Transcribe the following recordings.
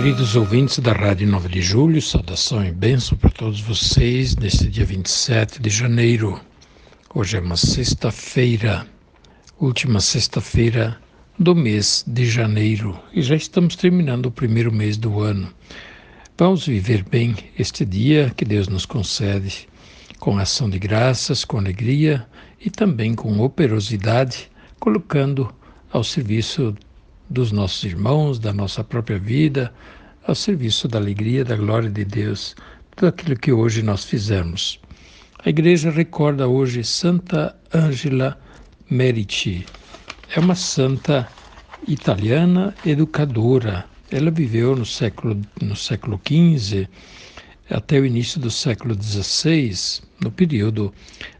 Queridos ouvintes da Rádio 9 de Julho, saudação e bênção para todos vocês neste dia 27 de janeiro. Hoje é uma sexta-feira, última sexta-feira do mês de janeiro e já estamos terminando o primeiro mês do ano. Vamos viver bem este dia que Deus nos concede, com ação de graças, com alegria e também com operosidade, colocando ao serviço dos nossos irmãos, da nossa própria vida, ao serviço da alegria, da glória de Deus, tudo aquilo que hoje nós fizemos. A igreja recorda hoje Santa Angela Meriti. É uma santa italiana educadora. Ela viveu no século, no século XV até o início do século XVI, no período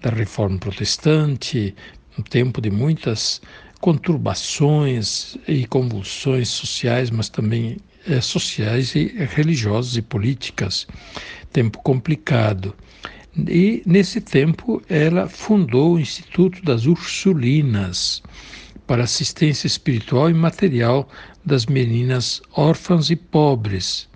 da Reforma Protestante, um tempo de muitas conturbações e convulsões sociais, mas também é, sociais e religiosas e políticas. Tempo complicado. E nesse tempo ela fundou o Instituto das Ursulinas para assistência espiritual e material das meninas órfãs e pobres,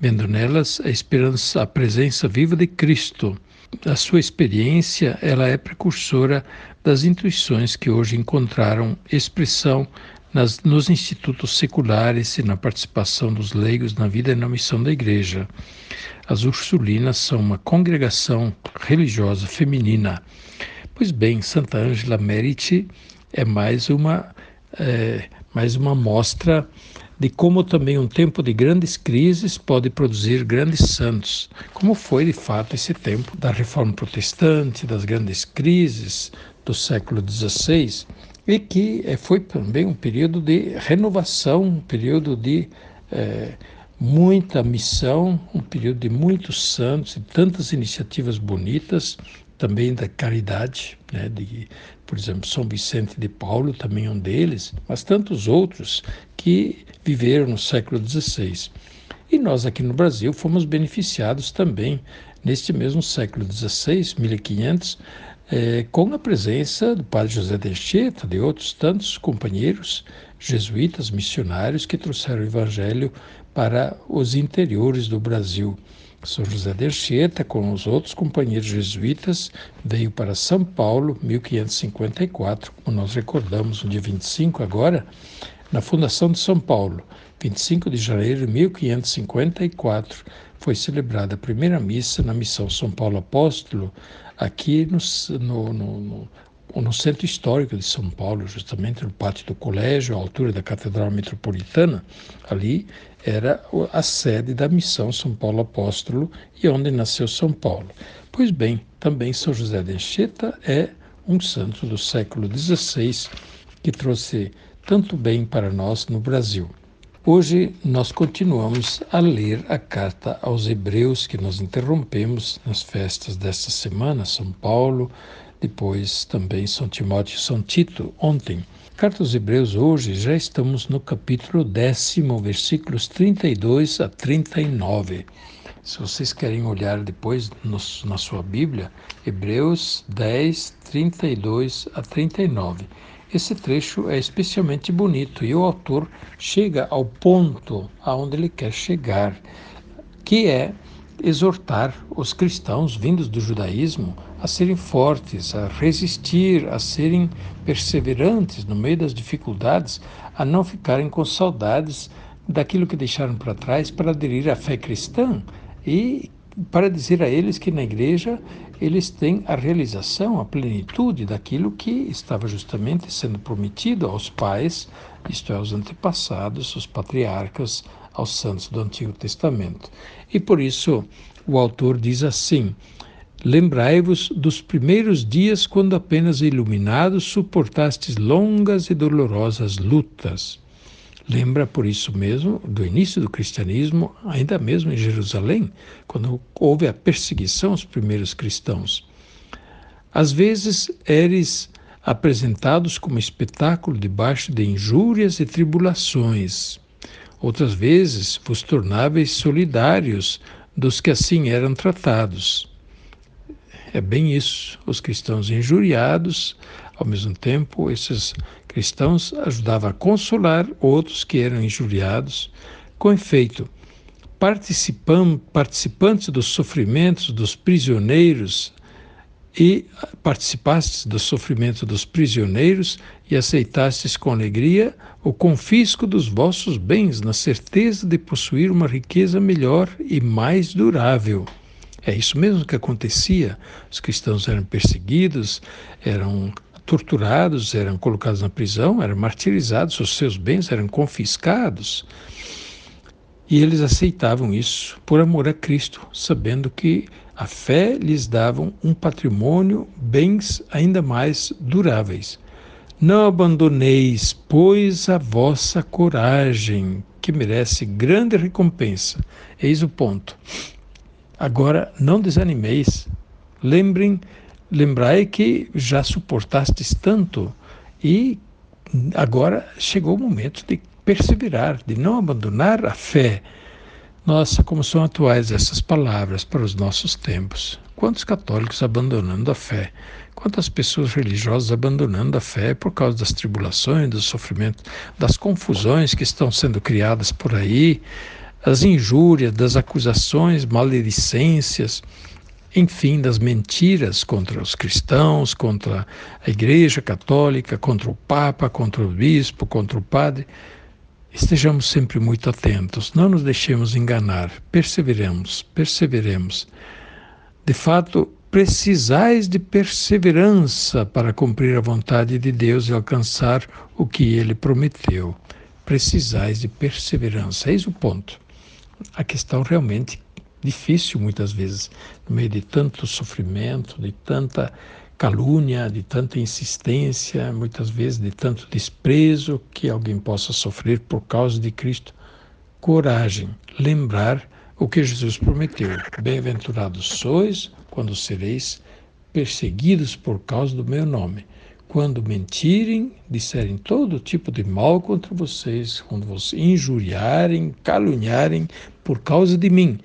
vendo nelas a esperança, a presença viva de Cristo a sua experiência, ela é precursora das intuições que hoje encontraram expressão nas, nos institutos seculares e na participação dos leigos na vida e na missão da Igreja. As Ursulinas são uma congregação religiosa feminina. Pois bem, Santa Ângela Meriti é mais uma, é, mais uma mostra de como também um tempo de grandes crises pode produzir grandes santos, como foi de fato esse tempo da Reforma Protestante, das grandes crises do século XVI, e que eh, foi também um período de renovação, um período de é, muita missão, um período de muitos santos e tantas iniciativas bonitas, também da caridade, né, de, por exemplo, São Vicente de Paulo, também um deles, mas tantos outros que viveram no século XVI. E nós aqui no Brasil fomos beneficiados também neste mesmo século XVI, 1500, é, com a presença do padre José de Anchieta, de outros tantos companheiros jesuítas, missionários que trouxeram o evangelho para os interiores do Brasil. São José de Anchieta, com os outros companheiros jesuítas, veio para São Paulo, 1554, como nós recordamos no dia 25 agora, na fundação de São Paulo. 25 de janeiro de 1554 foi celebrada a primeira missa na missão São Paulo Apóstolo, aqui no, no, no, no centro histórico de São Paulo, justamente no pátio do colégio, à altura da Catedral Metropolitana. Ali era a sede da missão São Paulo Apóstolo e onde nasceu São Paulo. Pois bem, também São José de Anchieta é um santo do século XVI que trouxe tanto bem para nós no Brasil. Hoje nós continuamos a ler a carta aos Hebreus que nós interrompemos nas festas desta semana, São Paulo, depois também São Timóteo e São Tito, ontem. Carta aos Hebreus, hoje já estamos no capítulo décimo, versículos 32 a 39. Se vocês querem olhar depois na sua Bíblia, Hebreus 10, 32 a 39. Esse trecho é especialmente bonito e o autor chega ao ponto aonde ele quer chegar, que é exortar os cristãos vindos do judaísmo a serem fortes, a resistir, a serem perseverantes no meio das dificuldades, a não ficarem com saudades daquilo que deixaram para trás para aderir à fé cristã e para dizer a eles que na igreja eles têm a realização, a plenitude daquilo que estava justamente sendo prometido aos pais, isto é, aos antepassados, aos patriarcas, aos santos do Antigo Testamento. E por isso o autor diz assim: Lembrai-vos dos primeiros dias, quando apenas iluminados suportastes longas e dolorosas lutas. Lembra, por isso mesmo, do início do cristianismo, ainda mesmo em Jerusalém, quando houve a perseguição aos primeiros cristãos. Às vezes, eres apresentados como espetáculo debaixo de injúrias e tribulações. Outras vezes, vos tornáveis solidários dos que assim eram tratados. É bem isso. Os cristãos injuriados, ao mesmo tempo, esses cristãos ajudavam a consolar outros que eram injuriados. Com efeito, participantes dos sofrimentos dos prisioneiros e participastes do sofrimento dos prisioneiros e aceitastes com alegria o confisco dos vossos bens, na certeza de possuir uma riqueza melhor e mais durável. É isso mesmo que acontecia. Os cristãos eram perseguidos, eram torturados, eram colocados na prisão, eram martirizados, os seus bens eram confiscados. E eles aceitavam isso por amor a Cristo, sabendo que a fé lhes dava um patrimônio, bens ainda mais duráveis. Não abandoneis, pois, a vossa coragem, que merece grande recompensa. Eis o ponto. Agora, não desanimeis. Lembrem, lembrai que já suportastes tanto e agora chegou o momento de perseverar, de não abandonar a fé. Nossa, como são atuais essas palavras para os nossos tempos. Quantos católicos abandonando a fé? Quantas pessoas religiosas abandonando a fé por causa das tribulações, dos sofrimentos, das confusões que estão sendo criadas por aí, as injúrias, das acusações, maledicências, enfim, das mentiras contra os cristãos, contra a Igreja Católica, contra o Papa, contra o Bispo, contra o Padre. Estejamos sempre muito atentos, não nos deixemos enganar, perseveremos, perseveremos. De fato, precisais de perseverança para cumprir a vontade de Deus e alcançar o que ele prometeu. Precisais de perseverança. Eis o ponto. A questão realmente difícil muitas vezes, no meio de tanto sofrimento, de tanta calúnia, de tanta insistência, muitas vezes de tanto desprezo que alguém possa sofrer por causa de Cristo. Coragem, lembrar o que Jesus prometeu. Bem-aventurados sois quando sereis perseguidos por causa do meu nome. Quando mentirem, disserem todo tipo de mal contra vocês, quando vos injuriarem, caluniarem por causa de mim.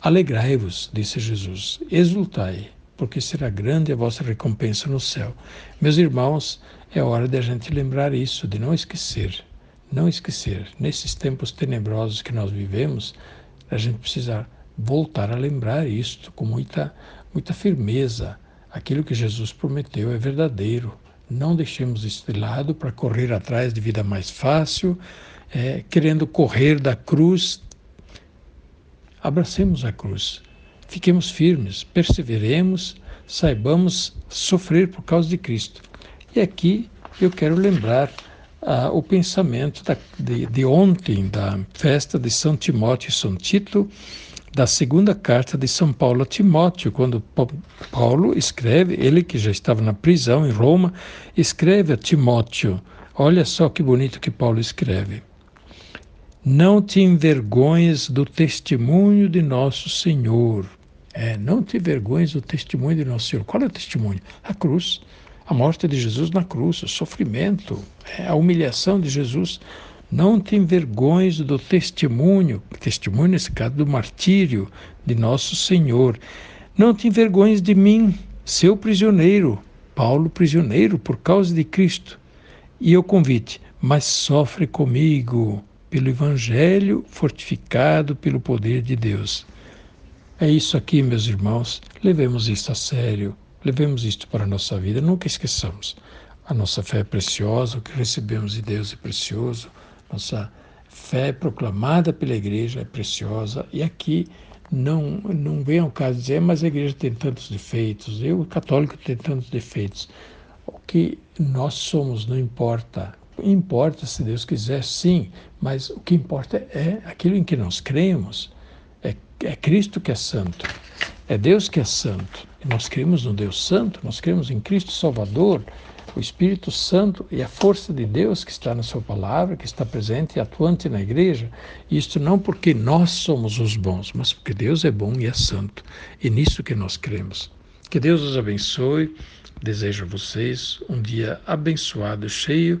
Alegrai-vos, disse Jesus, exultai, porque será grande a vossa recompensa no céu. Meus irmãos, é hora de a gente lembrar isso, de não esquecer. Não esquecer. Nesses tempos tenebrosos que nós vivemos, a gente precisa voltar a lembrar isto com muita, muita firmeza. Aquilo que Jesus prometeu é verdadeiro. Não deixemos isso de lado para correr atrás de vida mais fácil, é, querendo correr da cruz. Abracemos a cruz Fiquemos firmes, perseveremos, saibamos sofrer por causa de Cristo. E aqui eu quero lembrar ah, o pensamento da, de, de, ontem, da festa de São Timóteo e São Tito, da segunda carta de São Paulo a Timóteo, quando Paulo escreve, ele que já estava na prisão em Roma, escreve a Timóteo. Olha só que bonito que Paulo escreve. Não te envergonhes do testemunho de nosso Senhor, é, não te vergonhes do testemunho de Nosso Senhor. Qual é o testemunho? A cruz. A morte de Jesus na cruz, o sofrimento, é, a humilhação de Jesus. Não te envergonhes do testemunho, testemunho nesse caso do martírio de Nosso Senhor. Não te envergonhes de mim, seu prisioneiro, Paulo prisioneiro por causa de Cristo. E eu convite, mas sofre comigo pelo Evangelho fortificado pelo poder de Deus. É isso aqui, meus irmãos. Levemos isto a sério, levemos isto para a nossa vida. Nunca esqueçamos. A nossa fé é preciosa, o que recebemos de Deus é precioso, nossa fé proclamada pela igreja é preciosa. E aqui não, não vem ao caso dizer, mas a igreja tem tantos defeitos, eu, católico, tenho tantos defeitos. O que nós somos não importa. Importa, se Deus quiser, sim, mas o que importa é aquilo em que nós cremos é Cristo que é santo, é Deus que é santo. E nós cremos no Deus santo, nós cremos em Cristo Salvador, o Espírito Santo e a força de Deus que está na Sua palavra, que está presente e atuante na igreja. Isto não porque nós somos os bons, mas porque Deus é bom e é santo. E nisso que nós cremos. Que Deus os abençoe. Desejo a vocês um dia abençoado, cheio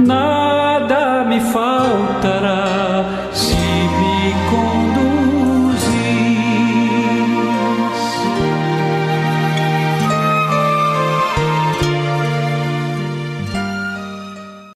nada me faltará.